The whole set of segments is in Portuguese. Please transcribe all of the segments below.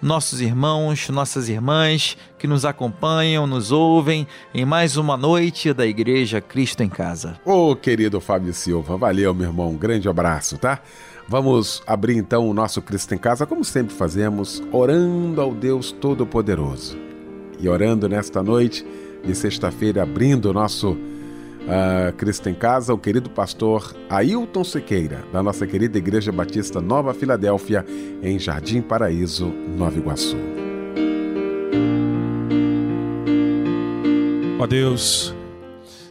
nossos irmãos, nossas irmãs que nos acompanham, nos ouvem em mais uma noite da Igreja Cristo em Casa. Ô, oh, querido Fábio Silva, valeu, meu irmão. Um grande abraço, tá? Vamos abrir então o nosso Cristo em Casa, como sempre fazemos, orando ao Deus Todo-Poderoso. E orando nesta noite de sexta-feira, abrindo o nosso uh, Cristo em Casa, o querido pastor Ailton Sequeira, da nossa querida Igreja Batista Nova Filadélfia, em Jardim Paraíso, Nova Iguaçu. Ó Deus,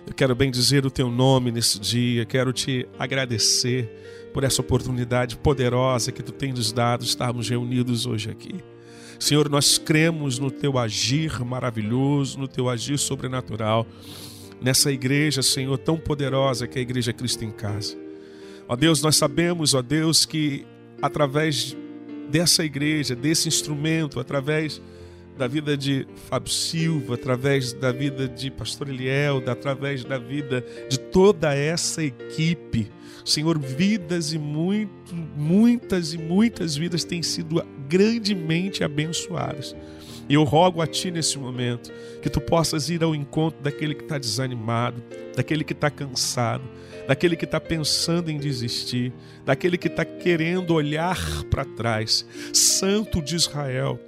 eu quero bem dizer o teu nome nesse dia, quero te agradecer por essa oportunidade poderosa que tu tens dado estarmos reunidos hoje aqui. Senhor, nós cremos no teu agir maravilhoso, no teu agir sobrenatural nessa igreja, Senhor, tão poderosa que é a Igreja Cristo em Casa. Ó Deus, nós sabemos, ó Deus, que através dessa igreja, desse instrumento, através da vida de Fábio Silva, através da vida de Pastor Eliel, através da vida de toda essa equipe, Senhor, vidas e muito, muitas e muitas vidas têm sido grandemente abençoadas. E eu rogo a Ti nesse momento que Tu possas ir ao encontro daquele que está desanimado, daquele que está cansado, daquele que está pensando em desistir, daquele que está querendo olhar para trás. Santo de Israel,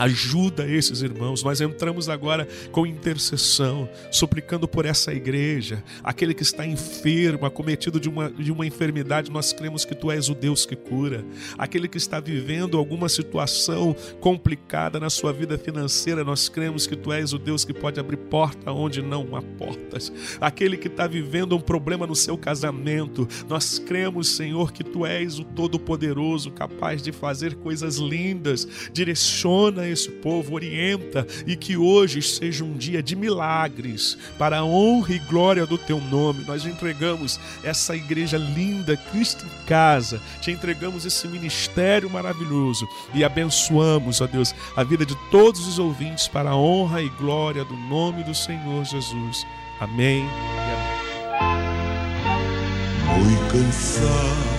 Ajuda esses irmãos. Nós entramos agora com intercessão, suplicando por essa igreja, aquele que está enfermo, acometido de uma, de uma enfermidade, nós cremos que tu és o Deus que cura. Aquele que está vivendo alguma situação complicada na sua vida financeira, nós cremos que tu és o Deus que pode abrir porta onde não há portas. Aquele que está vivendo um problema no seu casamento, nós cremos, Senhor, que tu és o Todo-Poderoso, capaz de fazer coisas lindas. Direciona esse povo, orienta e que hoje seja um dia de milagres para a honra e glória do teu nome. Nós entregamos essa igreja linda, Cristo em casa, te entregamos esse ministério maravilhoso e abençoamos, ó Deus, a vida de todos os ouvintes para a honra e glória do nome do Senhor Jesus. Amém cansado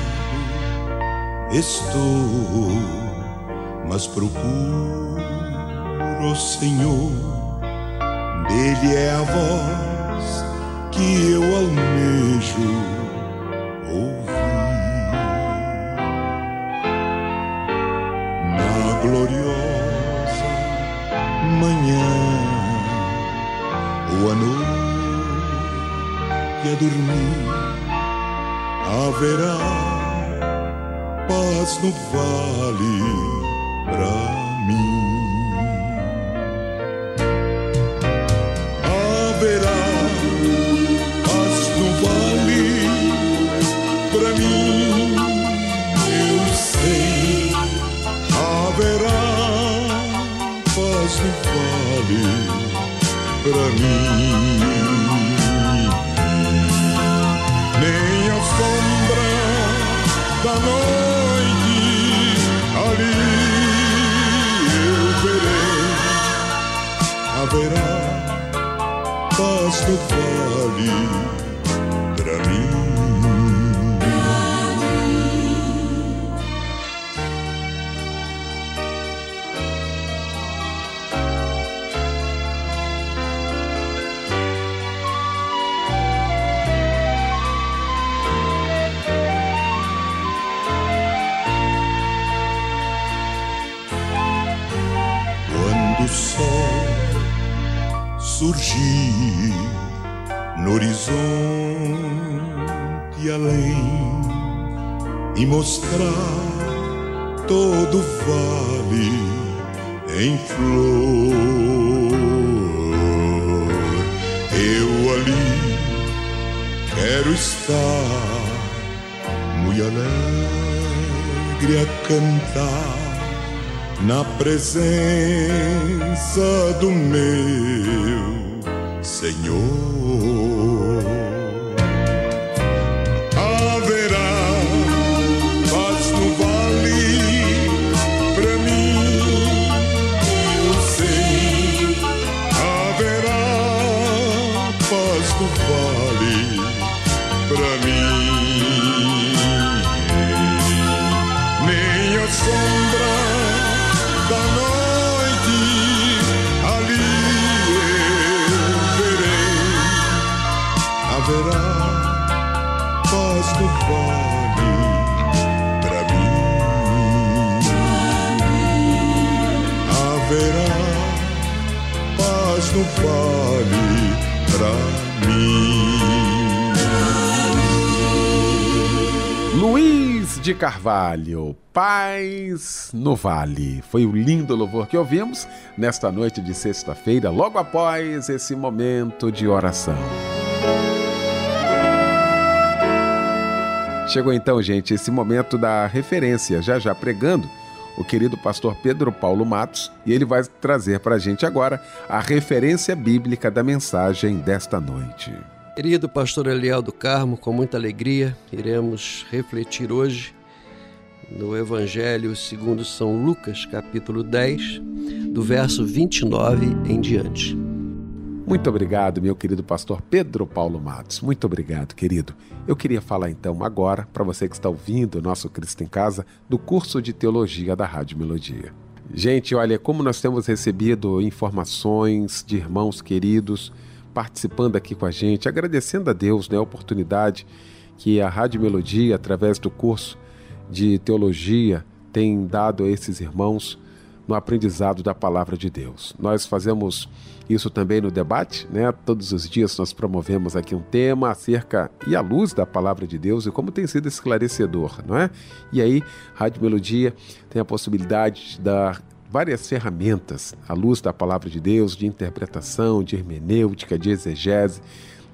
estou mas procuro o Senhor, dele é a voz que eu almejo ouvir. Na gloriosa manhã ou à noite a dormir, haverá paz no vale pra mim. No vale pra mim. Quando o sol surgir no horizonte além e mostrar todo vale em flor, eu ali quero estar muito alegre a cantar na presença do meu Senhor. De Carvalho, Paz no Vale. Foi o lindo louvor que ouvimos nesta noite de sexta-feira, logo após esse momento de oração. Chegou então, gente, esse momento da referência, já já pregando o querido pastor Pedro Paulo Matos, e ele vai trazer para a gente agora a referência bíblica da mensagem desta noite. Querido pastor Eliel do Carmo, com muita alegria, iremos refletir hoje no Evangelho segundo São Lucas, capítulo 10, do verso 29 em diante. Muito obrigado, meu querido pastor Pedro Paulo Matos. Muito obrigado, querido. Eu queria falar então agora, para você que está ouvindo o nosso Cristo em Casa, do curso de teologia da Rádio Melodia. Gente, olha, como nós temos recebido informações de irmãos queridos participando aqui com a gente, agradecendo a Deus né, a oportunidade que a Rádio Melodia, através do curso de teologia, tem dado a esses irmãos no aprendizado da palavra de Deus. Nós fazemos isso também no debate, né? Todos os dias nós promovemos aqui um tema acerca e à luz da palavra de Deus e como tem sido esclarecedor, não é? E aí, Rádio Melodia tem a possibilidade de dar várias ferramentas à luz da palavra de Deus, de interpretação, de hermenêutica, de exegese.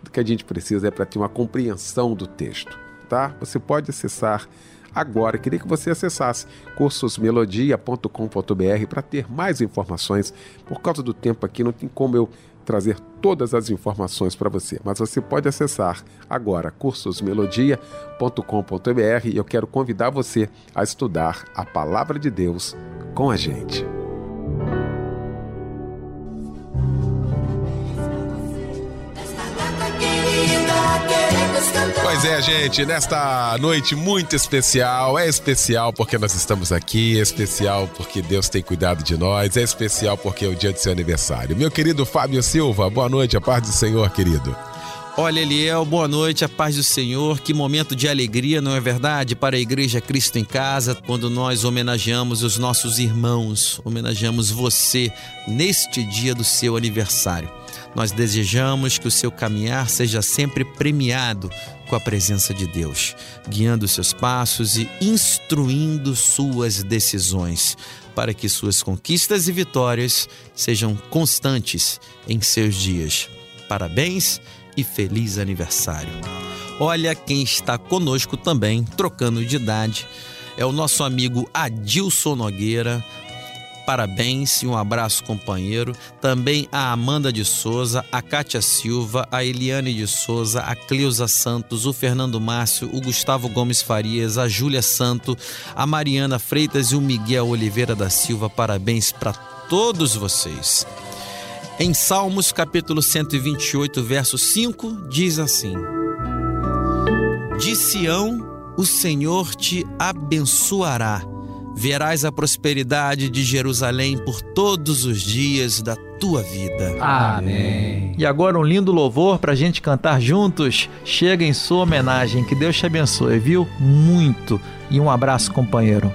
O que a gente precisa é para ter uma compreensão do texto, tá? Você pode acessar agora. Queria que você acessasse cursosmelodia.com.br para ter mais informações. Por causa do tempo aqui, não tem como eu trazer todas as informações para você, mas você pode acessar agora cursosmelodia.com.br e eu quero convidar você a estudar a palavra de Deus com a gente. Pois é, gente, nesta noite muito especial, é especial porque nós estamos aqui, é especial porque Deus tem cuidado de nós, é especial porque é o dia do seu aniversário. Meu querido Fábio Silva, boa noite, a paz do Senhor, querido. Olha, Eliel, boa noite, a paz do Senhor. Que momento de alegria, não é verdade? Para a Igreja Cristo em Casa, quando nós homenageamos os nossos irmãos, homenageamos você neste dia do seu aniversário. Nós desejamos que o seu caminhar seja sempre premiado com a presença de Deus, guiando seus passos e instruindo suas decisões, para que suas conquistas e vitórias sejam constantes em seus dias. Parabéns e feliz aniversário. Olha quem está conosco também, trocando de idade, é o nosso amigo Adilson Nogueira. Parabéns e um abraço, companheiro. Também a Amanda de Souza, a Kátia Silva, a Eliane de Souza, a Cleusa Santos, o Fernando Márcio, o Gustavo Gomes Farias, a Júlia Santo, a Mariana Freitas e o Miguel Oliveira da Silva. Parabéns para todos vocês. Em Salmos capítulo 128, verso 5, diz assim: De Sião o Senhor te abençoará. Verás a prosperidade de Jerusalém por todos os dias da tua vida. Amém. E agora um lindo louvor para a gente cantar juntos. Chega em sua homenagem. Que Deus te abençoe, viu? Muito. E um abraço, companheiro.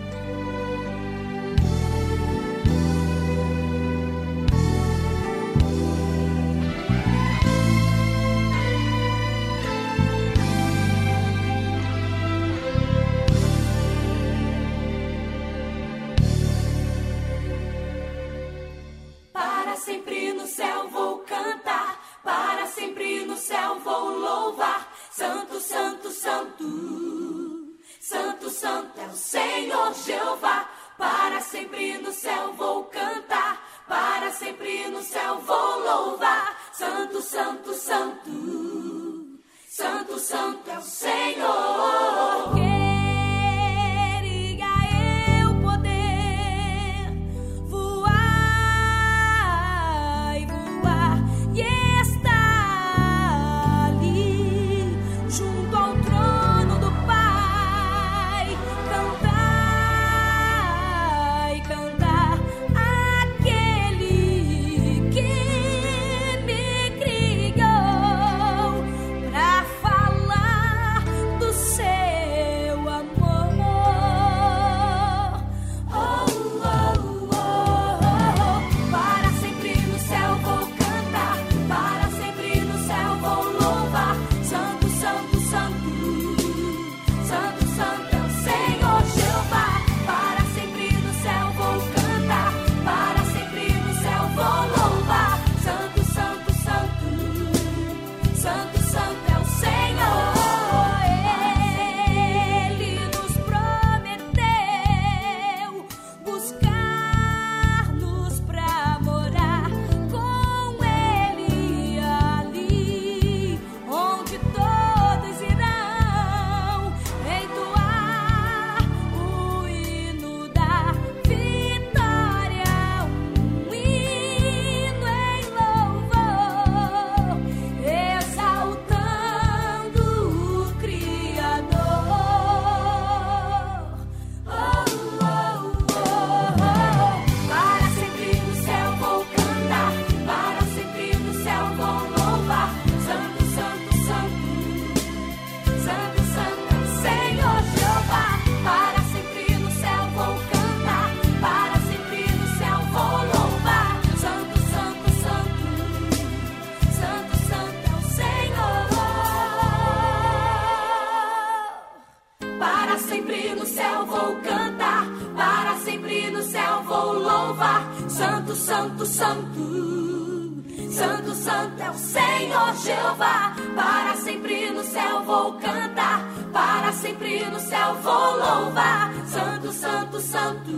louvar. Santo, santo, santo,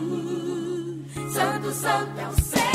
santo, santo é o céu.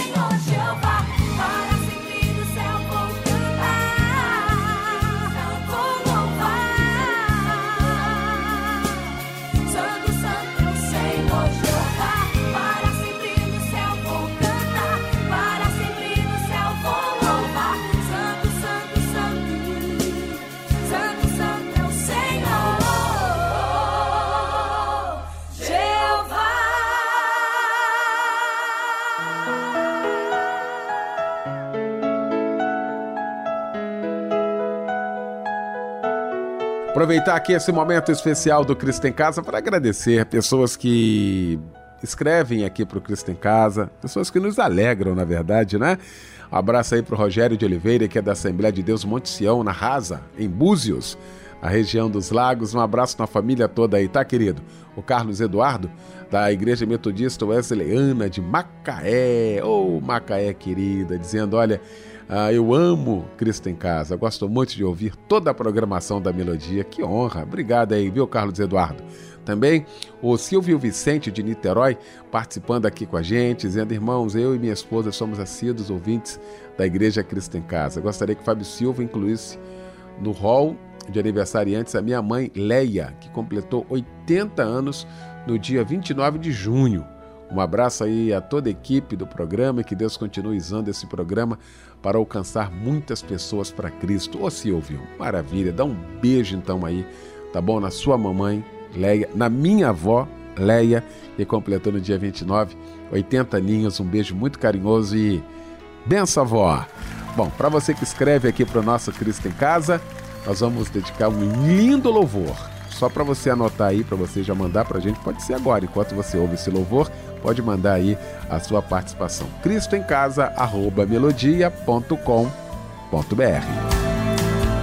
Aproveitar aqui esse momento especial do Cristo em Casa para agradecer pessoas que escrevem aqui para o Cristo em Casa, pessoas que nos alegram, na verdade, né? Um abraço aí para o Rogério de Oliveira, que é da Assembleia de Deus Monte Sião, na Rasa, em Búzios, a região dos lagos. Um abraço na família toda aí, tá, querido? O Carlos Eduardo, da Igreja Metodista Wesleyana de Macaé. Ô, oh, Macaé querida, dizendo: olha. Ah, eu amo Cristo em Casa, gosto muito de ouvir toda a programação da Melodia. Que honra! Obrigado aí, viu, Carlos Eduardo? Também o Silvio Vicente de Niterói participando aqui com a gente, dizendo: irmãos, eu e minha esposa somos assíduos ouvintes da Igreja Cristo em Casa. Gostaria que Fábio Silva incluísse no hall de aniversariantes a minha mãe Leia, que completou 80 anos no dia 29 de junho. Um abraço aí a toda a equipe do programa e que Deus continue usando esse programa para alcançar muitas pessoas para Cristo. Ô Silvio, maravilha, dá um beijo então aí, tá bom? Na sua mamãe, Leia, na minha avó, Leia, que completou no dia 29, 80 aninhos, um beijo muito carinhoso e benção, avó! Bom, para você que escreve aqui para o nosso Cristo em Casa, nós vamos dedicar um lindo louvor. Só para você anotar aí, para você já mandar para a gente, pode ser agora, enquanto você ouve esse louvor, pode mandar aí a sua participação. Cristo em Casa, arroba melodia.com.br.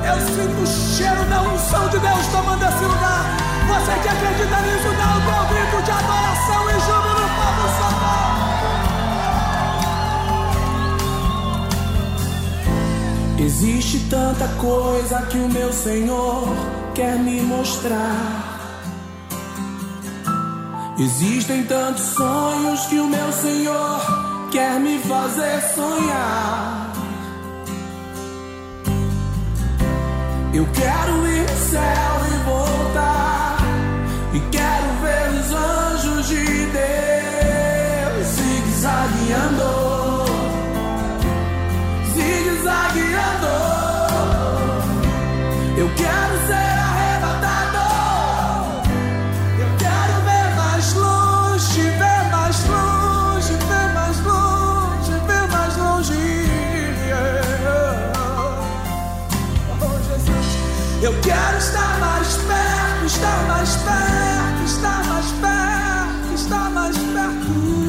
Eu sinto o cheiro da unção de Deus tomando esse lugar. Você que acredita nisso, dá o teu grito de adoração e júbilo, povo santo. Existe tanta coisa que o meu Senhor quer me mostrar. Existem tantos sonhos que o meu Senhor quer me fazer sonhar. Eu quero ir ao céu e voltar. E quero ver os anjos de Deus zigue-zagueando. Eu quero estar mais perto, estar mais perto, estar mais perto, estar mais perto.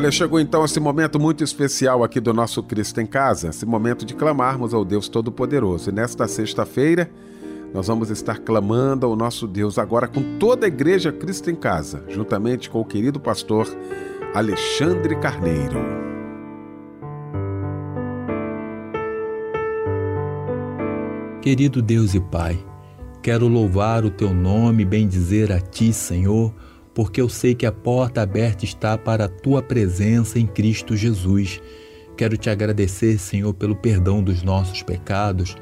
Olha, chegou então esse momento muito especial aqui do nosso Cristo em Casa, esse momento de clamarmos ao Deus Todo-Poderoso. E nesta sexta-feira, nós vamos estar clamando ao nosso Deus agora com toda a igreja Cristo em Casa, juntamente com o querido pastor Alexandre Carneiro. Querido Deus e Pai, quero louvar o teu nome bendizer a ti, Senhor, porque eu sei que a porta aberta está para a tua presença em Cristo Jesus. Quero te agradecer, Senhor, pelo perdão dos nossos pecados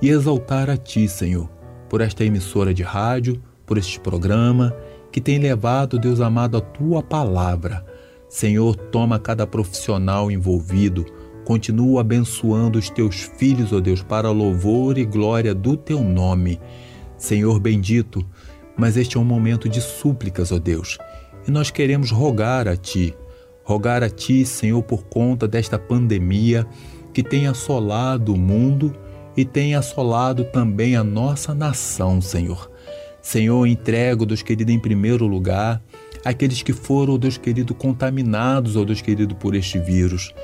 e exaltar a ti, Senhor, por esta emissora de rádio, por este programa que tem levado, Deus amado, a tua palavra. Senhor, toma cada profissional envolvido, continua abençoando os teus filhos, ó Deus, para louvor e glória do teu nome. Senhor bendito, mas este é um momento de súplicas, ó Deus, e nós queremos rogar a Ti, rogar a Ti, Senhor, por conta desta pandemia que tem assolado o mundo e tem assolado também a nossa nação, Senhor. Senhor, entrego, Deus querido, em primeiro lugar, aqueles que foram, Deus querido, contaminados, ó Deus querido, por este vírus.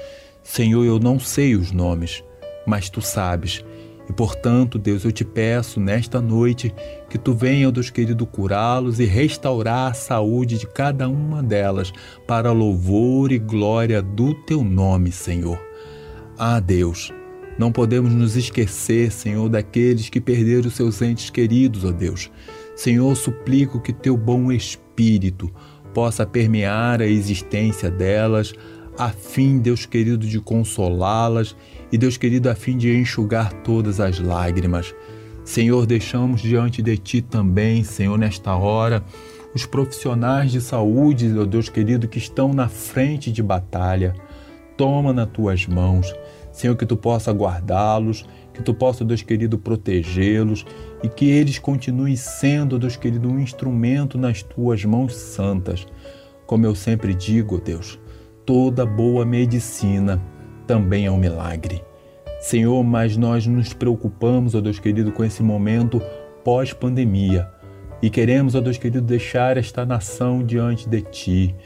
Senhor, eu não sei os nomes, mas tu sabes. E portanto, Deus, eu te peço nesta noite que tu venha, Deus querido, curá-los e restaurar a saúde de cada uma delas para louvor e glória do teu nome, Senhor. Ah, Deus, não podemos nos esquecer, Senhor, daqueles que perderam seus entes queridos, ó Deus. Senhor, suplico que teu bom espírito possa permear a existência delas, a fim, Deus querido, de consolá-las e, Deus querido, a fim de enxugar todas as lágrimas. Senhor, deixamos diante de Ti também, Senhor, nesta hora, os profissionais de saúde, ó Deus querido, que estão na frente de batalha. Toma nas Tuas mãos. Senhor, que Tu possa guardá-los, que Tu possa, Deus querido, protegê-los e que eles continuem sendo, Deus querido, um instrumento nas tuas mãos santas. Como eu sempre digo, Deus, toda boa medicina também é um milagre. Senhor, mas nós nos preocupamos, ó Deus querido, com esse momento pós-pandemia e queremos, ó Deus querido, deixar esta nação diante de Ti,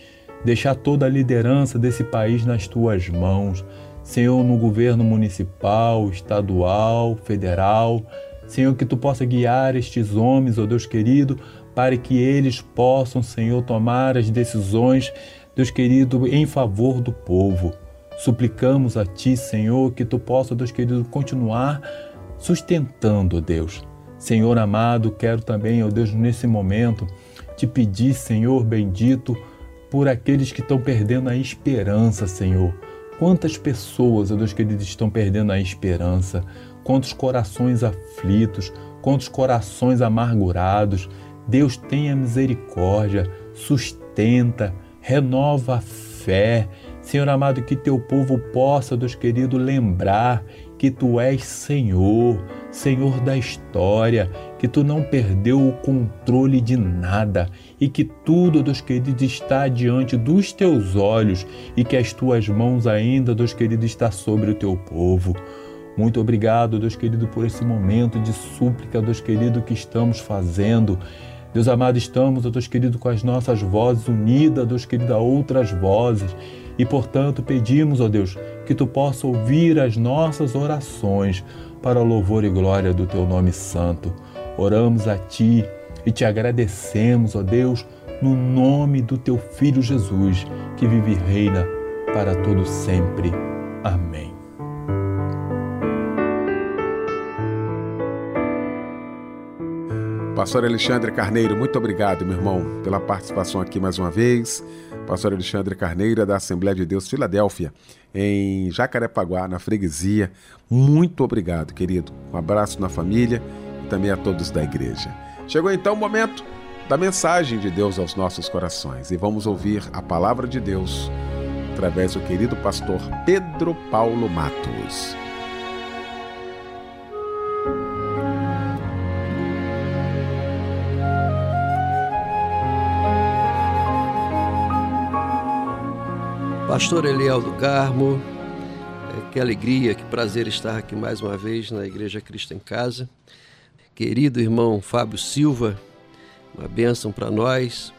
deixar toda a liderança desse país nas Tuas mãos. Senhor, no governo municipal, estadual, federal, Senhor, que tu possa guiar estes homens, ó Deus querido, para que eles possam, Senhor, tomar as decisões, Deus querido, em favor do povo. Suplicamos a Ti, Senhor, que Tu possa, Deus querido, continuar sustentando, Deus. Senhor amado, quero também, ó Deus, nesse momento, te pedir, Senhor bendito, por aqueles que estão perdendo a esperança, Senhor. Quantas pessoas, ó Deus querido, estão perdendo a esperança? quantos corações aflitos, quantos corações amargurados. Deus tenha misericórdia, sustenta, renova a fé. Senhor amado, que teu povo possa, Deus querido, lembrar que tu és Senhor, Senhor da história, que tu não perdeu o controle de nada e que tudo, Deus querido, está diante dos teus olhos e que as tuas mãos ainda, Deus querido, está sobre o teu povo. Muito obrigado, Deus querido, por esse momento de súplica, Deus querido, que estamos fazendo. Deus amado, estamos, Deus querido, com as nossas vozes unidas, Deus querido, a outras vozes. E, portanto, pedimos, ó Deus, que Tu possa ouvir as nossas orações para o louvor e glória do Teu nome santo. Oramos a Ti e Te agradecemos, ó Deus, no nome do Teu Filho Jesus, que vive e reina para todo sempre. Amém. Pastor Alexandre Carneiro, muito obrigado, meu irmão, pela participação aqui mais uma vez. Pastor Alexandre Carneiro, da Assembleia de Deus Filadélfia, em Jacarepaguá, na freguesia. Muito obrigado, querido. Um abraço na família e também a todos da igreja. Chegou então o momento da mensagem de Deus aos nossos corações e vamos ouvir a palavra de Deus através do querido pastor Pedro Paulo Matos. Pastor Eliel do Carmo, é, que alegria, que prazer estar aqui mais uma vez na Igreja Cristo em Casa. Querido irmão Fábio Silva, uma bênção para nós,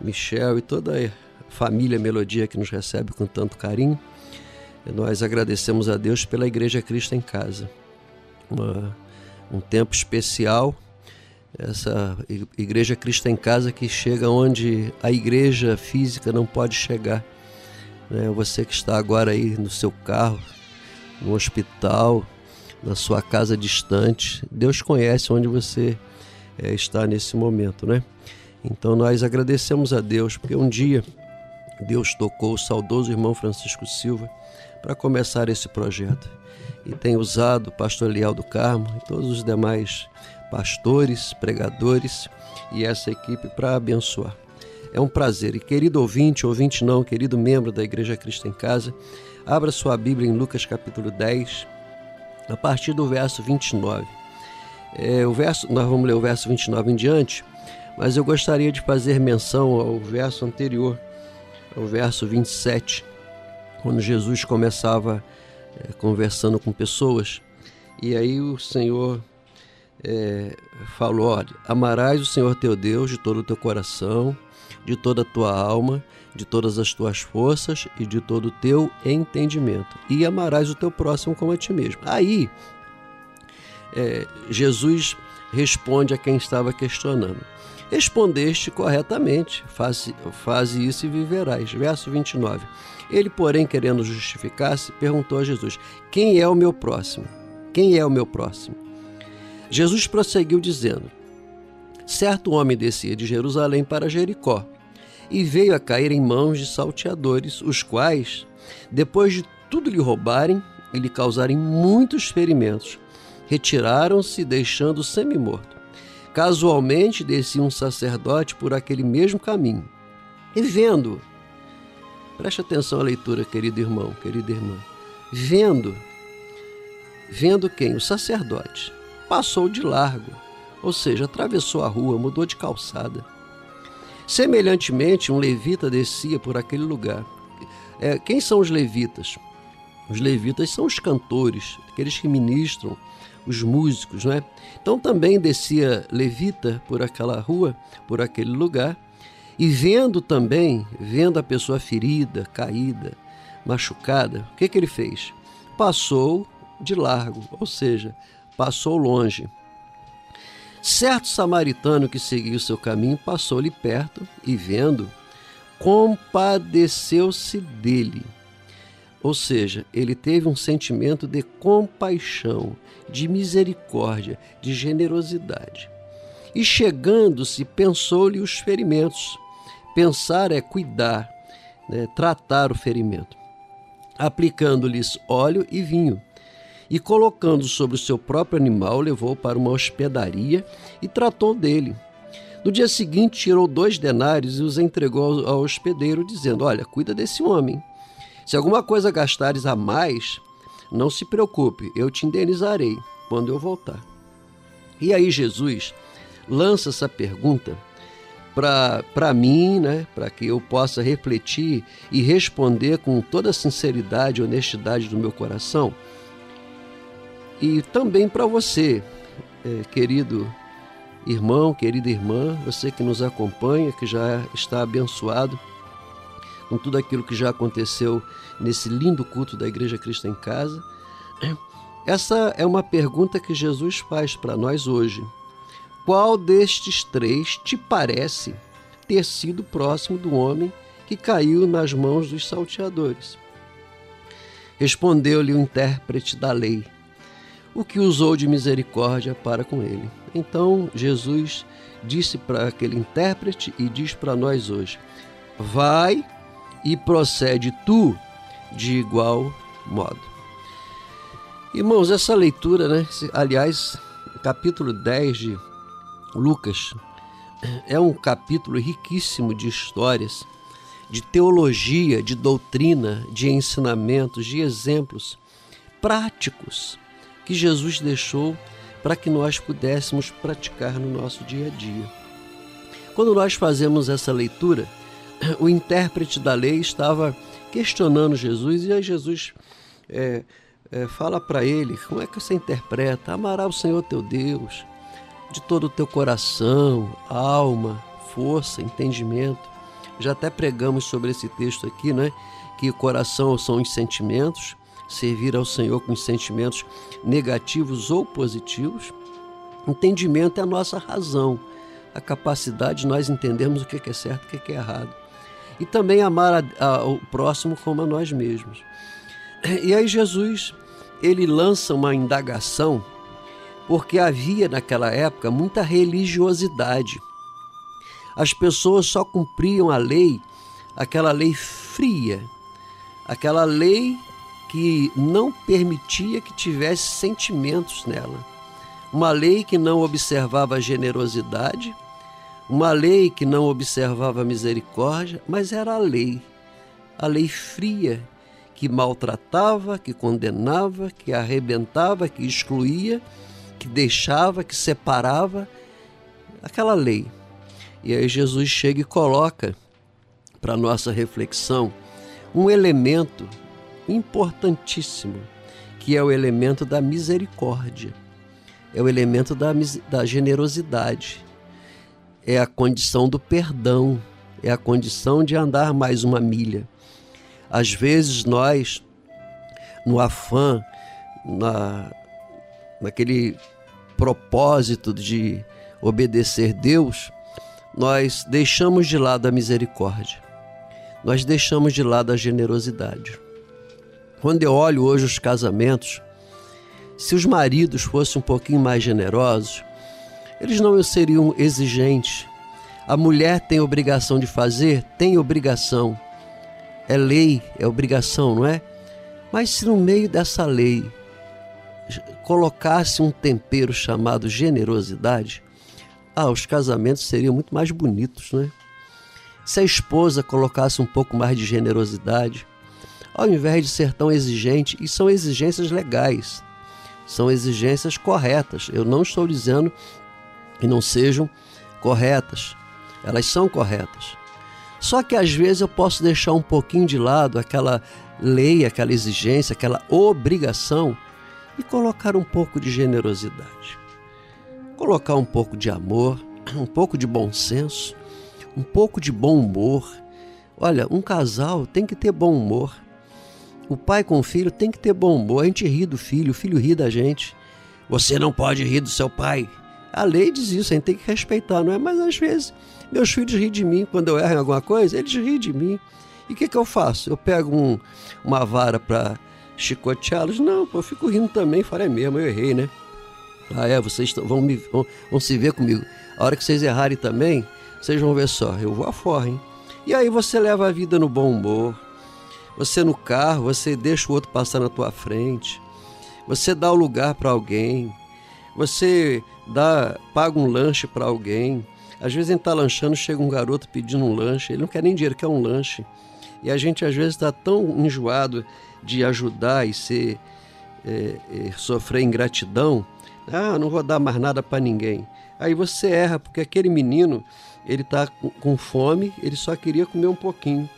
Michel e toda a família Melodia que nos recebe com tanto carinho. Nós agradecemos a Deus pela Igreja Cristo em Casa. Uma, um tempo especial, essa Igreja Cristo em Casa que chega onde a igreja física não pode chegar né? Você que está agora aí no seu carro, no hospital, na sua casa distante, Deus conhece onde você é, está nesse momento, né? Então nós agradecemos a Deus porque um dia Deus tocou o saudoso irmão Francisco Silva para começar esse projeto e tem usado o pastor Leal do Carmo e todos os demais pastores, pregadores e essa equipe para abençoar. É um prazer. E querido ouvinte, ouvinte não, querido membro da Igreja Cristo em Casa, abra sua Bíblia em Lucas capítulo 10, a partir do verso 29. É, o verso, nós vamos ler o verso 29 em diante, mas eu gostaria de fazer menção ao verso anterior, ao verso 27, quando Jesus começava é, conversando com pessoas, e aí o Senhor é, falou: olha, amarás o Senhor teu Deus de todo o teu coração, de toda a tua alma, de todas as tuas forças e de todo o teu entendimento, e amarás o teu próximo como a ti mesmo. Aí, é, Jesus responde a quem estava questionando. Respondeste corretamente, faze, faze isso e viverás. Verso 29. Ele, porém, querendo justificar-se, perguntou a Jesus: Quem é o meu próximo? Quem é o meu próximo? Jesus prosseguiu dizendo: Certo homem descia de Jerusalém para Jericó e veio a cair em mãos de salteadores, os quais, depois de tudo lhe roubarem e lhe causarem muitos ferimentos, retiraram-se, deixando semi-morto. Casualmente descia um sacerdote por aquele mesmo caminho e vendo, preste atenção à leitura, querido irmão, querida irmã, vendo, vendo quem? O sacerdote, passou de largo, ou seja, atravessou a rua, mudou de calçada. Semelhantemente, um levita descia por aquele lugar. É, quem são os levitas? Os levitas são os cantores, aqueles que ministram, os músicos, não é? Então também descia levita por aquela rua, por aquele lugar, e vendo também, vendo a pessoa ferida, caída, machucada, o que, que ele fez? Passou de largo, ou seja, passou longe. Certo samaritano que seguia o seu caminho passou-lhe perto e, vendo, compadeceu-se dele. Ou seja, ele teve um sentimento de compaixão, de misericórdia, de generosidade. E chegando-se, pensou-lhe os ferimentos. Pensar é cuidar, né, tratar o ferimento, aplicando-lhes óleo e vinho e, colocando sobre o seu próprio animal, levou para uma hospedaria e tratou dele. No dia seguinte, tirou dois denários e os entregou ao hospedeiro, dizendo: Olha, cuida desse homem. Se alguma coisa gastares a mais, não se preocupe, eu te indenizarei quando eu voltar. E aí, Jesus lança essa pergunta para mim, né, para que eu possa refletir e responder com toda a sinceridade e honestidade do meu coração e também para você, é, querido irmão, querida irmã, você que nos acompanha, que já está abençoado com tudo aquilo que já aconteceu nesse lindo culto da Igreja Cristo em Casa. Essa é uma pergunta que Jesus faz para nós hoje. Qual destes três te parece ter sido próximo do homem que caiu nas mãos dos salteadores? Respondeu-lhe o intérprete da lei o que usou de misericórdia para com ele. Então Jesus disse para aquele intérprete e diz para nós hoje: Vai e procede tu de igual modo. Irmãos, essa leitura, né? Aliás, capítulo 10 de Lucas é um capítulo riquíssimo de histórias, de teologia, de doutrina, de ensinamentos, de exemplos práticos que Jesus deixou para que nós pudéssemos praticar no nosso dia a dia. Quando nós fazemos essa leitura, o intérprete da lei estava questionando Jesus e aí Jesus é, é, fala para ele como é que você interpreta amará o Senhor teu Deus de todo o teu coração, alma, força, entendimento. Já até pregamos sobre esse texto aqui, né? Que o coração são os sentimentos, servir ao Senhor com sentimentos negativos ou positivos. Entendimento é a nossa razão, a capacidade de nós entendermos o que é certo e o que é errado. E também amar a, a, o próximo como a nós mesmos. E aí Jesus, ele lança uma indagação, porque havia naquela época muita religiosidade. As pessoas só cumpriam a lei, aquela lei fria, aquela lei que não permitia que tivesse sentimentos nela. uma lei que não observava a generosidade, uma lei que não observava a misericórdia, mas era a lei, a lei fria, que maltratava, que condenava, que arrebentava, que excluía, que deixava, que separava, aquela lei. E aí Jesus chega e coloca para nossa reflexão um elemento importantíssimo, que é o elemento da misericórdia, é o elemento da, da generosidade, é a condição do perdão, é a condição de andar mais uma milha. Às vezes nós, no afã, na, naquele propósito de obedecer Deus, nós deixamos de lado a misericórdia, nós deixamos de lado a generosidade. Quando eu olho hoje os casamentos, se os maridos fossem um pouquinho mais generosos, eles não seriam exigentes. A mulher tem obrigação de fazer? Tem obrigação. É lei, é obrigação, não é? Mas se no meio dessa lei colocasse um tempero chamado generosidade, ah, os casamentos seriam muito mais bonitos, né? Se a esposa colocasse um pouco mais de generosidade, ao invés de ser tão exigente, e são exigências legais, são exigências corretas. Eu não estou dizendo que não sejam corretas, elas são corretas. Só que às vezes eu posso deixar um pouquinho de lado aquela lei, aquela exigência, aquela obrigação e colocar um pouco de generosidade colocar um pouco de amor, um pouco de bom senso, um pouco de bom humor. Olha, um casal tem que ter bom humor. O pai com o filho tem que ter bom humor. A gente ri do filho, o filho ri da gente. Você não pode rir do seu pai. A lei diz isso, a gente tem que respeitar, não é? Mas às vezes meus filhos riem de mim quando eu erro em alguma coisa, eles riem de mim. E o que, que eu faço? Eu pego um, uma vara para chicoteá-los? Não, pô, eu fico rindo também, falei é mesmo, eu errei, né? Ah, é, vocês vão, me, vão, vão se ver comigo. A hora que vocês errarem também, vocês vão ver só, eu vou afora, hein? E aí você leva a vida no bom humor. Você no carro, você deixa o outro passar na tua frente. Você dá o lugar para alguém. Você dá, paga um lanche para alguém. Às vezes a gente está lanchando, chega um garoto pedindo um lanche, ele não quer nem dinheiro, quer um lanche. E a gente às vezes está tão enjoado de ajudar e ser é, é, sofrer ingratidão ah, não vou dar mais nada para ninguém. Aí você erra, porque aquele menino, ele está com fome, ele só queria comer um pouquinho.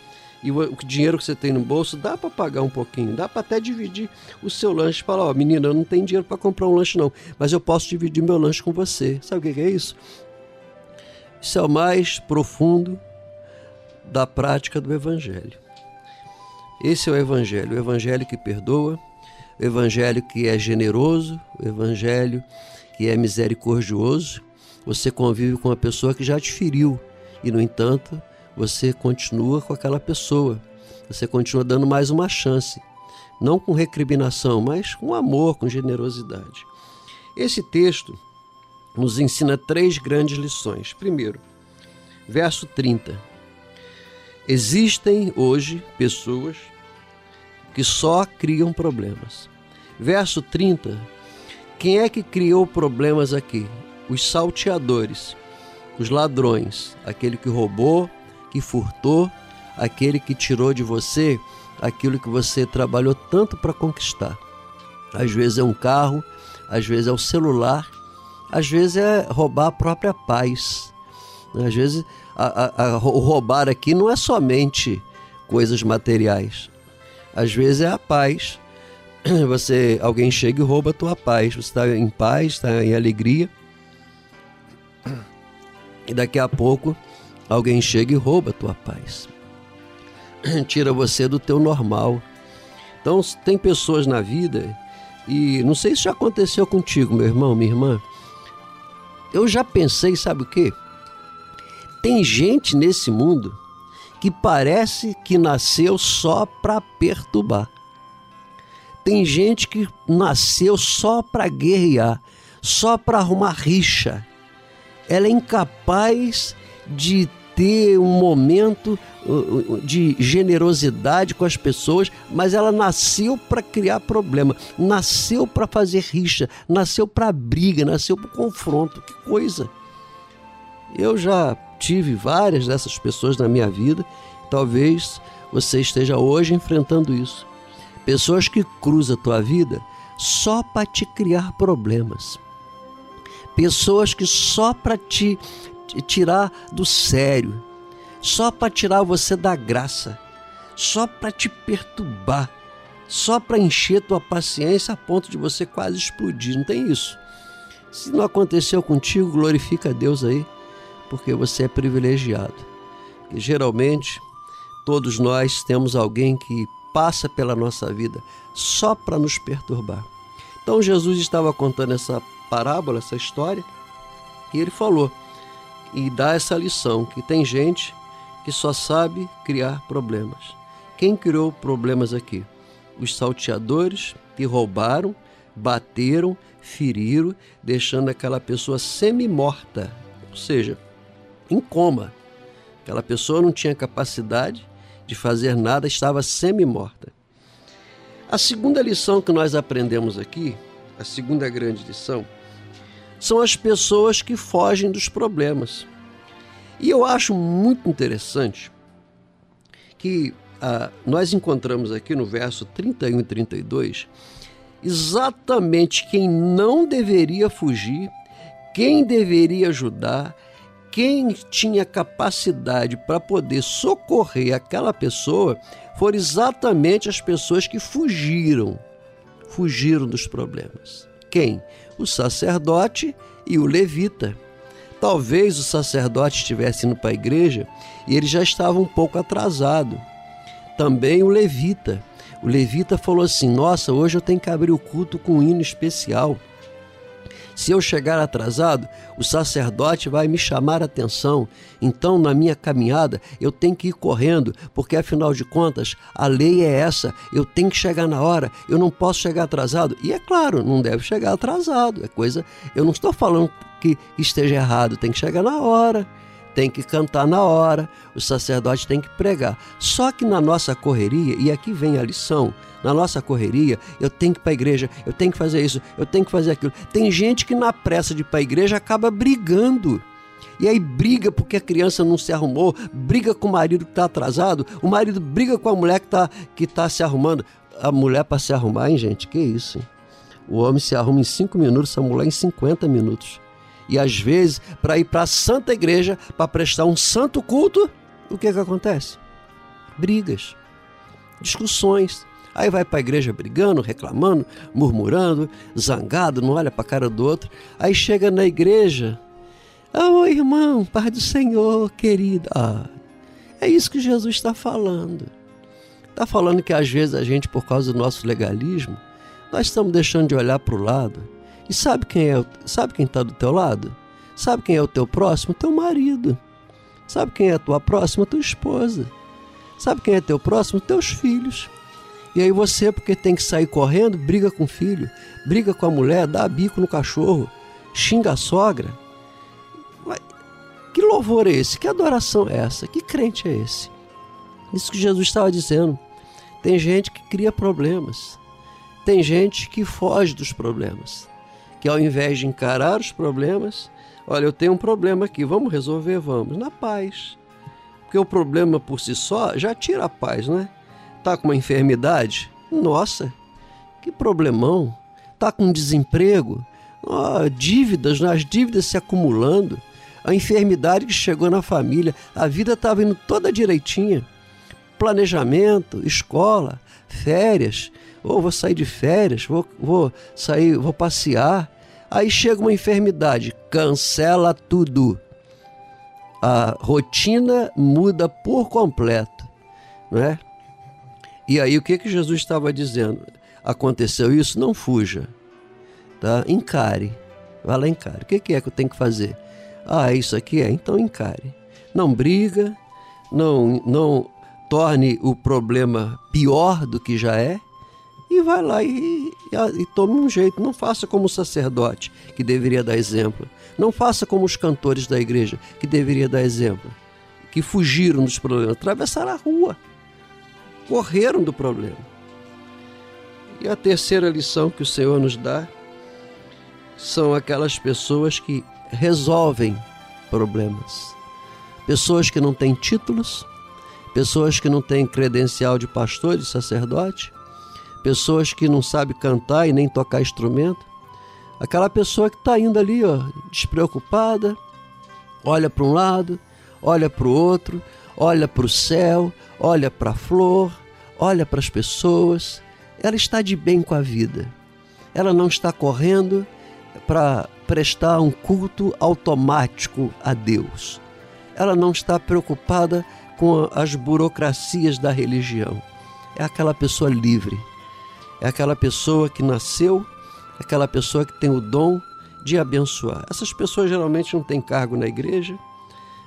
E o dinheiro que você tem no bolso dá para pagar um pouquinho, dá para até dividir o seu lanche. Falar, ó, oh, menina, eu não tenho dinheiro para comprar um lanche não, mas eu posso dividir meu lanche com você. Sabe o que é isso? Isso é o mais profundo da prática do Evangelho. Esse é o Evangelho, o Evangelho que perdoa, o evangelho que é generoso, o evangelho que é misericordioso. Você convive com uma pessoa que já te feriu e, no entanto, você continua com aquela pessoa. Você continua dando mais uma chance, não com recriminação, mas com amor, com generosidade. Esse texto nos ensina três grandes lições. Primeiro, verso 30. Existem hoje pessoas que só criam problemas. Verso 30. Quem é que criou problemas aqui? Os salteadores, os ladrões, aquele que roubou, que furtou, aquele que tirou de você aquilo que você trabalhou tanto para conquistar. Às vezes é um carro, às vezes é o celular, às vezes é roubar a própria paz. Às vezes a, a, a, o roubar aqui não é somente coisas materiais. Às vezes é a paz. Você, alguém chega e rouba a tua paz. Você está em paz, está em alegria. E daqui a pouco alguém chega e rouba a tua paz. Tira você do teu normal. Então, tem pessoas na vida, e não sei se já aconteceu contigo, meu irmão, minha irmã. Eu já pensei, sabe o quê? Tem gente nesse mundo que parece que nasceu só para perturbar. Tem gente que nasceu só para guerrear, só para arrumar rixa. Ela é incapaz de ter um momento uh, uh, de generosidade com as pessoas, mas ela nasceu para criar problema, nasceu para fazer rixa, nasceu para briga, nasceu para confronto. Que coisa! Eu já tive várias dessas pessoas na minha vida, talvez você esteja hoje enfrentando isso. Pessoas que cruzam a tua vida só para te criar problemas. Pessoas que só para te tirar do sério, só para tirar você da graça, só para te perturbar, só para encher tua paciência a ponto de você quase explodir. Não tem isso. Se não aconteceu contigo, glorifica a Deus aí, porque você é privilegiado. E geralmente todos nós temos alguém que passa pela nossa vida só para nos perturbar. Então Jesus estava contando essa parábola, essa história, e ele falou: e dá essa lição que tem gente que só sabe criar problemas. Quem criou problemas aqui? Os salteadores que roubaram, bateram, feriram, deixando aquela pessoa semi-morta, ou seja, em coma. Aquela pessoa não tinha capacidade de fazer nada, estava semi-morta. A segunda lição que nós aprendemos aqui, a segunda grande lição, são as pessoas que fogem dos problemas. E eu acho muito interessante que ah, nós encontramos aqui no verso 31 e 32 exatamente quem não deveria fugir, quem deveria ajudar, quem tinha capacidade para poder socorrer aquela pessoa foram exatamente as pessoas que fugiram, fugiram dos problemas. Quem? O sacerdote e o levita. Talvez o sacerdote estivesse indo para a igreja e ele já estava um pouco atrasado. Também o levita. O levita falou assim: Nossa, hoje eu tenho que abrir o culto com um hino especial. Se eu chegar atrasado, o sacerdote vai me chamar a atenção. Então, na minha caminhada, eu tenho que ir correndo, porque afinal de contas, a lei é essa. Eu tenho que chegar na hora, eu não posso chegar atrasado. E é claro, não deve chegar atrasado. É coisa. Eu não estou falando que esteja errado, tem que chegar na hora tem que cantar na hora, o sacerdote tem que pregar. Só que na nossa correria, e aqui vem a lição, na nossa correria, eu tenho que ir para a igreja, eu tenho que fazer isso, eu tenho que fazer aquilo. Tem gente que na pressa de ir para a igreja acaba brigando. E aí briga porque a criança não se arrumou, briga com o marido que está atrasado, o marido briga com a mulher que está que tá se arrumando. A mulher para se arrumar, hein, gente? Que isso, hein? O homem se arruma em 5 minutos, a mulher em 50 minutos. E às vezes, para ir para a Santa Igreja, para prestar um santo culto, o que, que acontece? Brigas, discussões. Aí vai para a igreja brigando, reclamando, murmurando, zangado, não olha para a cara do outro. Aí chega na igreja, oh, irmão, Pai do Senhor, querido. Ah, é isso que Jesus está falando. Está falando que às vezes a gente, por causa do nosso legalismo, nós estamos deixando de olhar para o lado e sabe quem é? Sabe quem está do teu lado? Sabe quem é o teu próximo? Teu marido. Sabe quem é a tua próxima? Tua esposa. Sabe quem é teu próximo? Teus filhos. E aí você, porque tem que sair correndo, briga com o filho, briga com a mulher, dá bico no cachorro, xinga a sogra. Que louvor é esse? Que adoração é essa? Que crente é esse? Isso que Jesus estava dizendo. Tem gente que cria problemas. Tem gente que foge dos problemas que ao invés de encarar os problemas, olha, eu tenho um problema aqui, vamos resolver, vamos, na paz. Porque o problema por si só já tira a paz, né? Tá com uma enfermidade? Nossa, que problemão. Tá com desemprego? Oh, dívidas, né? as dívidas se acumulando. A enfermidade que chegou na família, a vida estava indo toda direitinha. Planejamento, escola, férias, ou vou sair de férias, vou, vou sair, vou passear. Aí chega uma enfermidade, cancela tudo. A rotina muda por completo, não é? E aí o que que Jesus estava dizendo? Aconteceu isso, não fuja, tá? Encare, vá lá encare. O que que é que eu tenho que fazer? Ah, isso aqui é, então encare. Não briga, não não torne o problema pior do que já é e vai lá e, e, e tome um jeito. Não faça como o sacerdote, que deveria dar exemplo. Não faça como os cantores da igreja, que deveria dar exemplo. que fugiram dos problemas, atravessaram a rua, correram do problema. E a terceira lição que o Senhor nos dá são aquelas pessoas que resolvem problemas. Pessoas que não têm títulos, pessoas que não têm credencial de pastor, de sacerdote, pessoas que não sabem cantar e nem tocar instrumento. Aquela pessoa que está indo ali, ó, despreocupada, olha para um lado, olha para o outro, olha para o céu, olha para a flor, olha para as pessoas. Ela está de bem com a vida. Ela não está correndo para prestar um culto automático a Deus. Ela não está preocupada com as burocracias da religião. É aquela pessoa livre. É aquela pessoa que nasceu, aquela pessoa que tem o dom de abençoar. Essas pessoas geralmente não têm cargo na igreja,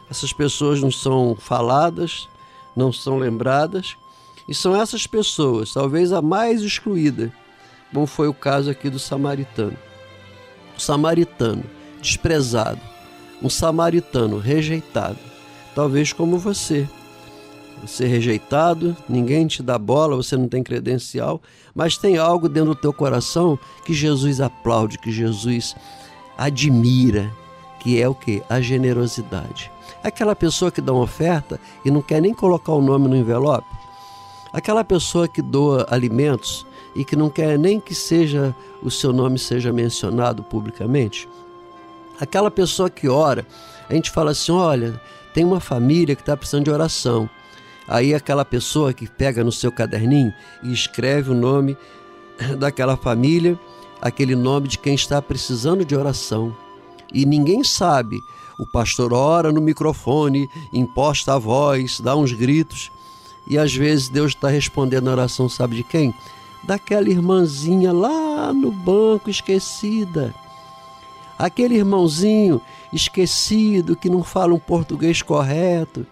essas pessoas não são faladas, não são lembradas, e são essas pessoas, talvez a mais excluída, como foi o caso aqui do samaritano. O samaritano desprezado, um samaritano rejeitado, talvez como você. É rejeitado, ninguém te dá bola, você não tem credencial, mas tem algo dentro do teu coração que Jesus aplaude, que Jesus admira, que é o que? A generosidade. Aquela pessoa que dá uma oferta e não quer nem colocar o nome no envelope. Aquela pessoa que doa alimentos e que não quer nem que seja o seu nome seja mencionado publicamente. Aquela pessoa que ora, a gente fala assim: olha, tem uma família que está precisando de oração. Aí aquela pessoa que pega no seu caderninho e escreve o nome daquela família, aquele nome de quem está precisando de oração. E ninguém sabe o pastor ora no microfone, imposta a voz, dá uns gritos. E às vezes Deus está respondendo a oração, sabe de quem? Daquela irmãzinha lá no banco esquecida. Aquele irmãozinho esquecido que não fala um português correto,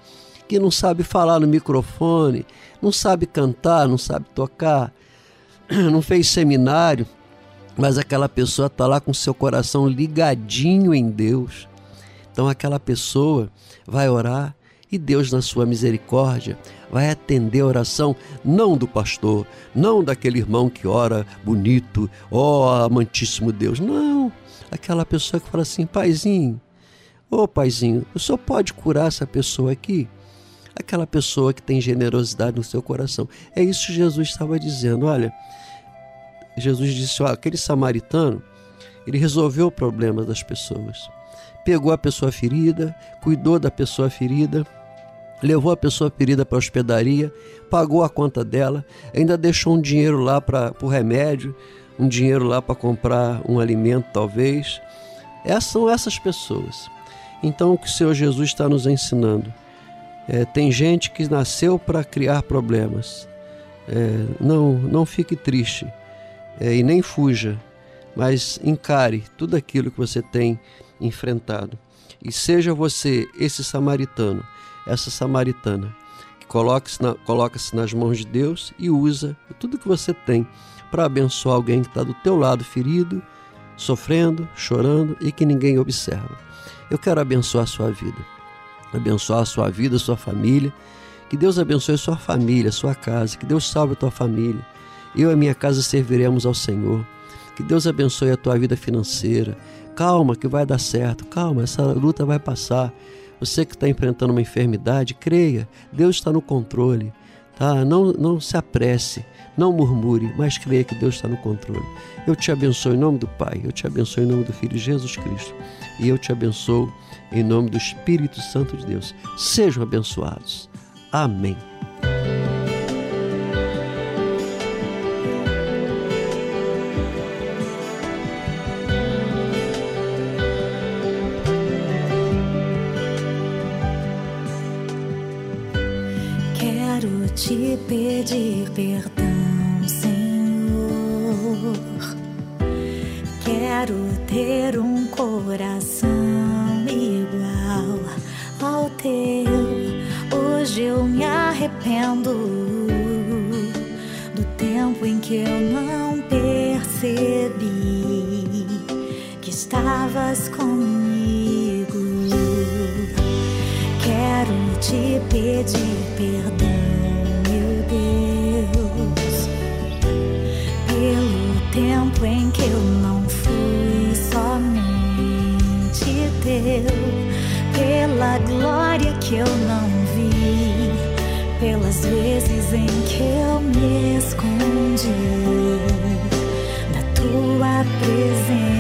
que não sabe falar no microfone, não sabe cantar, não sabe tocar, não fez seminário, mas aquela pessoa está lá com seu coração ligadinho em Deus. Então aquela pessoa vai orar e Deus, na sua misericórdia, vai atender a oração não do pastor, não daquele irmão que ora bonito, ó oh, amantíssimo Deus. Não, aquela pessoa que fala assim: Paizinho, ô oh, Paizinho, o senhor pode curar essa pessoa aqui? Aquela pessoa que tem generosidade no seu coração. É isso que Jesus estava dizendo. Olha, Jesus disse: olha, aquele samaritano, ele resolveu o problema das pessoas pegou a pessoa ferida, cuidou da pessoa ferida, levou a pessoa ferida para a hospedaria, pagou a conta dela, ainda deixou um dinheiro lá para o remédio, um dinheiro lá para comprar um alimento, talvez. Essas são essas pessoas. Então, o que o Senhor Jesus está nos ensinando? É, tem gente que nasceu para criar problemas. É, não, não fique triste é, e nem fuja, mas encare tudo aquilo que você tem enfrentado. E seja você esse samaritano, essa samaritana, que coloca-se na, coloca nas mãos de Deus e usa tudo que você tem para abençoar alguém que está do teu lado ferido, sofrendo, chorando e que ninguém observa. Eu quero abençoar a sua vida, abençoar a sua vida, a sua família. Que Deus abençoe a sua família, a sua casa, que Deus salve a tua família. Eu e a minha casa serviremos ao Senhor. Que Deus abençoe a tua vida financeira. Calma, que vai dar certo. Calma, essa luta vai passar. Você que está enfrentando uma enfermidade, creia, Deus está no controle. Tá? Não, não se apresse, não murmure, mas creia que Deus está no controle. Eu te abençoo em nome do Pai, eu te abençoo em nome do Filho Jesus Cristo e eu te abençoo em nome do Espírito Santo de Deus. Sejam abençoados. Amém. pedir perdão, Senhor. Quero ter um coração teu. Hoje eu me arrependo do tempo em que eu não percebi que estavas comigo. Quero te pedir perdão, meu Deus, pelo tempo em que eu não fui somente teu pela glória que eu não vi, pelas vezes em que eu me escondi da tua presença.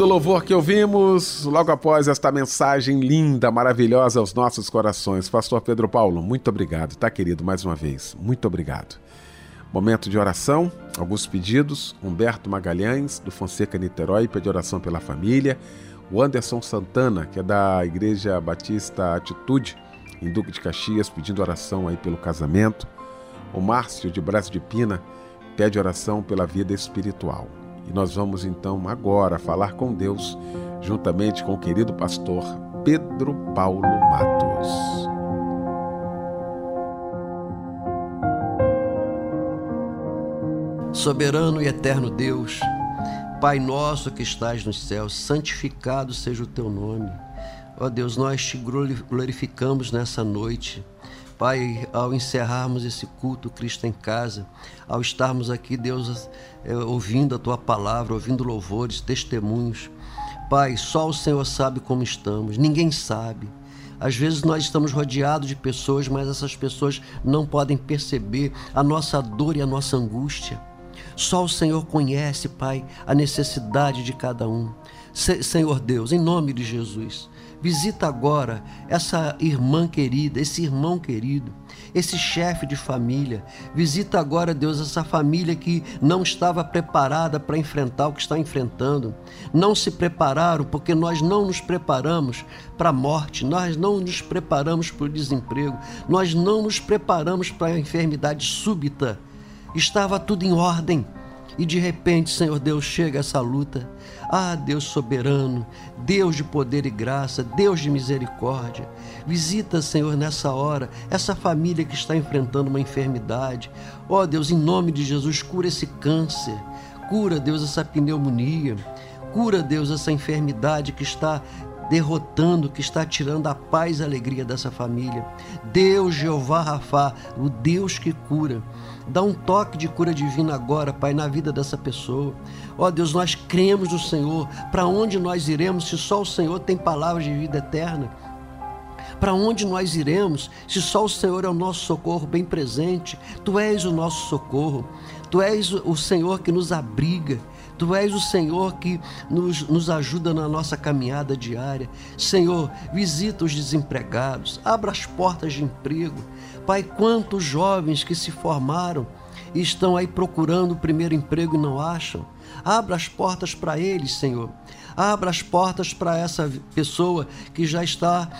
lindo louvor que ouvimos logo após esta mensagem linda, maravilhosa aos nossos corações. Pastor Pedro Paulo, muito obrigado, tá querido, mais uma vez. Muito obrigado. Momento de oração, alguns pedidos. Humberto Magalhães, do Fonseca Niterói, pede oração pela família. O Anderson Santana, que é da Igreja Batista Atitude, em Duque de Caxias, pedindo oração aí pelo casamento. O Márcio, de Braço de Pina, pede oração pela vida espiritual. E nós vamos então agora falar com Deus, juntamente com o querido pastor Pedro Paulo Matos. Soberano e eterno Deus, Pai nosso que estás nos céus, santificado seja o teu nome. Ó Deus, nós te glorificamos nessa noite. Pai, ao encerrarmos esse culto Cristo em casa, ao estarmos aqui, Deus, eh, ouvindo a tua palavra, ouvindo louvores, testemunhos. Pai, só o Senhor sabe como estamos, ninguém sabe. Às vezes nós estamos rodeados de pessoas, mas essas pessoas não podem perceber a nossa dor e a nossa angústia. Só o Senhor conhece, Pai, a necessidade de cada um. Senhor Deus, em nome de Jesus, visita agora essa irmã querida, esse irmão querido, esse chefe de família. Visita agora, Deus, essa família que não estava preparada para enfrentar o que está enfrentando. Não se prepararam porque nós não nos preparamos para a morte, nós não nos preparamos para o desemprego, nós não nos preparamos para a enfermidade súbita estava tudo em ordem. E de repente, Senhor Deus, chega essa luta. Ah, Deus soberano, Deus de poder e graça, Deus de misericórdia. Visita, Senhor, nessa hora, essa família que está enfrentando uma enfermidade. Ó oh, Deus, em nome de Jesus, cura esse câncer. Cura, Deus, essa pneumonia. Cura, Deus, essa enfermidade que está derrotando, que está tirando a paz e a alegria dessa família. Deus, Jeová Rafá, o Deus que cura. Dá um toque de cura divina agora, Pai, na vida dessa pessoa. Ó oh, Deus, nós cremos no Senhor. Para onde nós iremos se só o Senhor tem palavras de vida eterna? Para onde nós iremos se só o Senhor é o nosso socorro bem presente? Tu és o nosso socorro. Tu és o Senhor que nos abriga. Tu és o Senhor que nos, nos ajuda na nossa caminhada diária. Senhor, visita os desempregados, abra as portas de emprego. Pai, quantos jovens que se formaram e estão aí procurando o primeiro emprego e não acham. Abra as portas para eles, Senhor. Abra as portas para essa pessoa que já está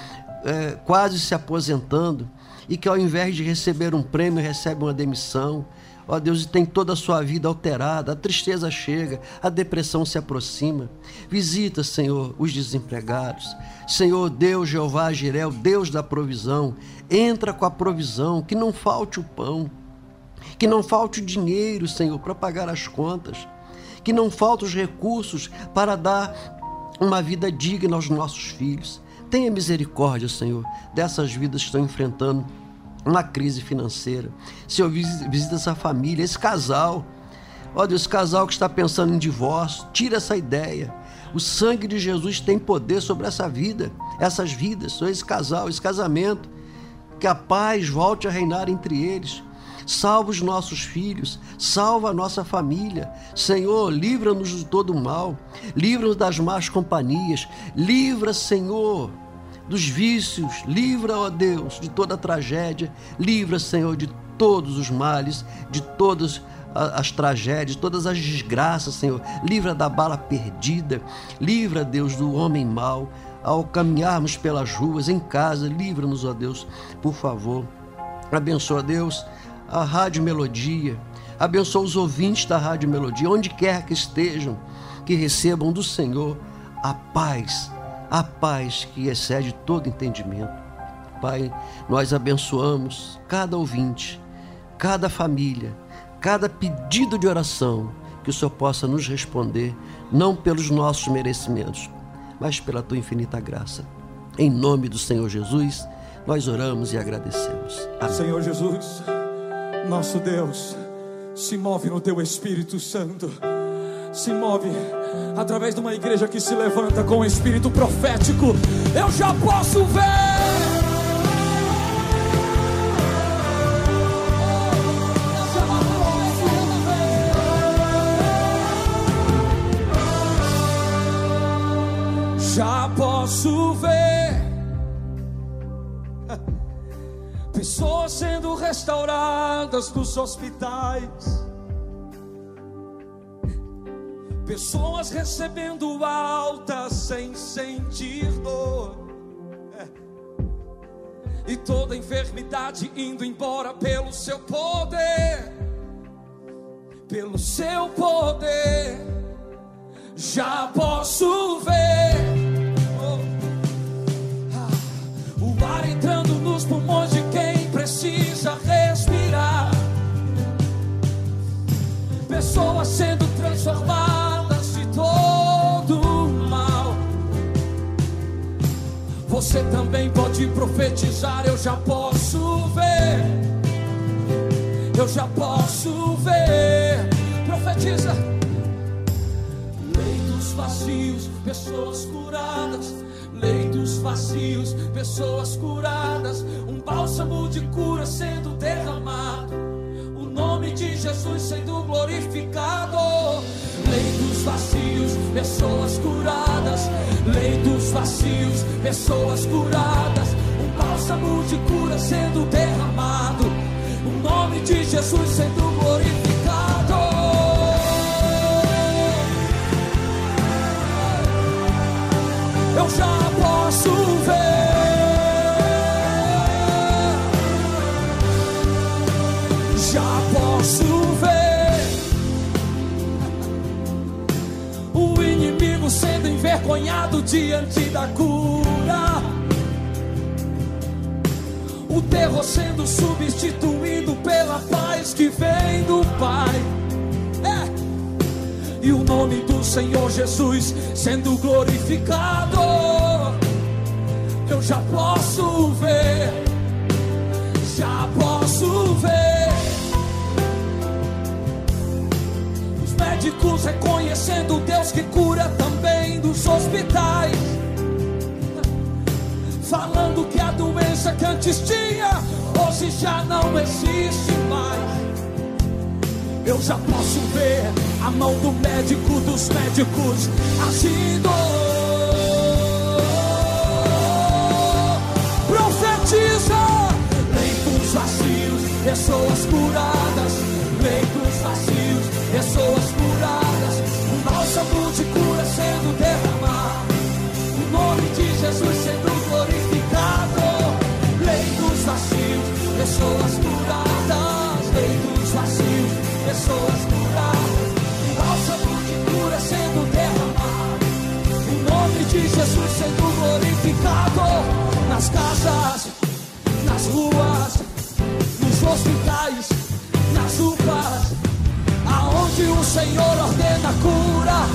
é, quase se aposentando e que ao invés de receber um prêmio recebe uma demissão ó Deus, e tem toda a sua vida alterada, a tristeza chega, a depressão se aproxima. Visita, Senhor, os desempregados. Senhor, Deus Jeová Jirel, Deus da provisão, entra com a provisão, que não falte o pão, que não falte o dinheiro, Senhor, para pagar as contas, que não falte os recursos para dar uma vida digna aos nossos filhos. Tenha misericórdia, Senhor, dessas vidas que estão enfrentando uma crise financeira. Senhor, visita essa família, esse casal. Ó Deus, esse casal que está pensando em divórcio, tira essa ideia. O sangue de Jesus tem poder sobre essa vida, essas vidas, sobre esse casal, esse casamento. Que a paz volte a reinar entre eles. Salva os nossos filhos, salva a nossa família. Senhor, livra-nos de todo mal, livra-nos das más companhias, livra, Senhor, dos vícios, livra, ó Deus, de toda tragédia, livra, Senhor, de todos os males, de todas as tragédias, todas as desgraças, Senhor. Livra da bala perdida, livra, Deus, do homem mau. Ao caminharmos pelas ruas, em casa, livra-nos, ó Deus, por favor. Abençoa, Deus, a Rádio Melodia. Abençoa os ouvintes da Rádio Melodia, onde quer que estejam, que recebam do Senhor a paz a paz que excede todo entendimento. Pai, nós abençoamos cada ouvinte, cada família, cada pedido de oração que o Senhor possa nos responder, não pelos nossos merecimentos, mas pela tua infinita graça. Em nome do Senhor Jesus, nós oramos e agradecemos. Amém. Senhor Jesus, nosso Deus, se move no teu Espírito Santo se move através de uma igreja que se levanta com o espírito profético. Eu já posso ver. Já posso ver pessoas sendo restauradas nos hospitais Pessoas recebendo alta sem sentir dor. É. e toda enfermidade indo embora pelo seu poder, pelo seu poder, já posso ver. Oh, ah, o ar entrando nos pulmões de quem precisa respirar, pessoas sendo transformadas Você também pode profetizar, eu já posso ver. Eu já posso ver. Profetiza. Leitos vazios, pessoas curadas. Leitos vazios, pessoas curadas. Um bálsamo de cura sendo derramado. O nome de Jesus sendo glorificado. Leitos vazios, pessoas curadas. Leitos vazios, pessoas curadas. Um bálsamo de cura sendo derramado. O nome de Jesus sendo glorificado. Eu já posso ver. Diante da cura. O terror sendo substituído pela paz que vem do Pai. É. E o nome do Senhor Jesus sendo glorificado. Eu já posso ver. Já posso ver. Médicos reconhecendo Deus que cura também dos hospitais. Falando que a doença que antes tinha, hoje já não existe mais. Eu já posso ver a mão do médico dos médicos agindo. Profetiza leitos vazios, pessoas curadas. Leitos vazios, pessoas. Bálsamo de cura sendo derramado. O nome de Jesus sendo glorificado. Leitos vazios, pessoas curadas. Leitos vazios, pessoas curadas. Um bálsamo de cura sendo derramado. O nome de Jesus sendo glorificado. Senhor ordena a cura.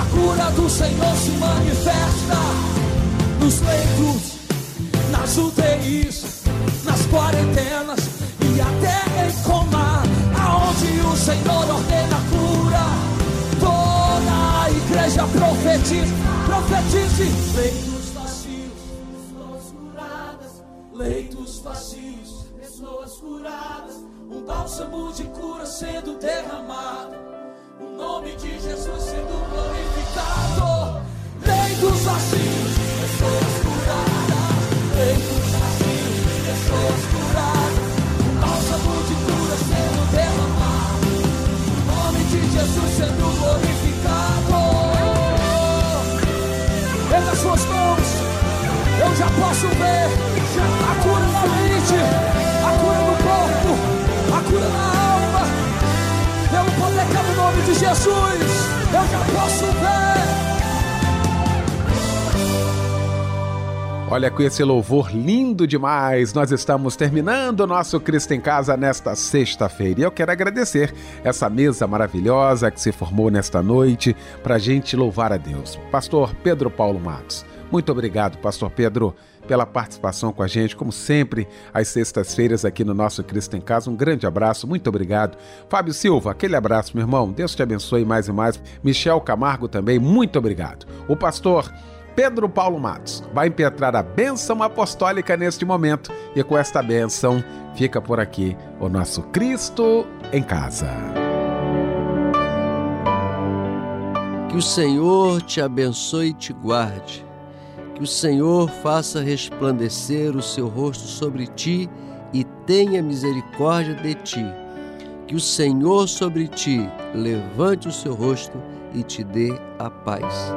A cura do Senhor se manifesta nos leitos, nas UTIs, nas quarentenas e até em coma. Aonde o Senhor ordena a cura, toda a igreja profetiza, profetize. Leitos vazios, curadas, leitos vazios, pessoas curadas. Um bálsamo de cura sendo derramado. O nome de Jesus sendo glorificado. Leitos vazios, pessoas curadas. Leitos vazios, pessoas curadas. Um bálsamo de cura sendo derramado. O nome de Jesus sendo glorificado. As suas mãos. Eu já posso ver a cura Jesus, eu já posso ver. Olha, com esse louvor lindo demais, nós estamos terminando o nosso Cristo em Casa nesta sexta-feira. E eu quero agradecer essa mesa maravilhosa que se formou nesta noite para a gente louvar a Deus. Pastor Pedro Paulo Matos, muito obrigado, Pastor Pedro, pela participação com a gente, como sempre, às sextas-feiras aqui no nosso Cristo em Casa. Um grande abraço, muito obrigado. Fábio Silva, aquele abraço, meu irmão. Deus te abençoe mais e mais. Michel Camargo também, muito obrigado. O pastor. Pedro Paulo Matos vai impetrar a bênção apostólica neste momento e com esta bênção fica por aqui o nosso Cristo em Casa. Que o Senhor te abençoe e te guarde. Que o Senhor faça resplandecer o seu rosto sobre ti e tenha misericórdia de ti. Que o Senhor sobre ti levante o seu rosto e te dê a paz.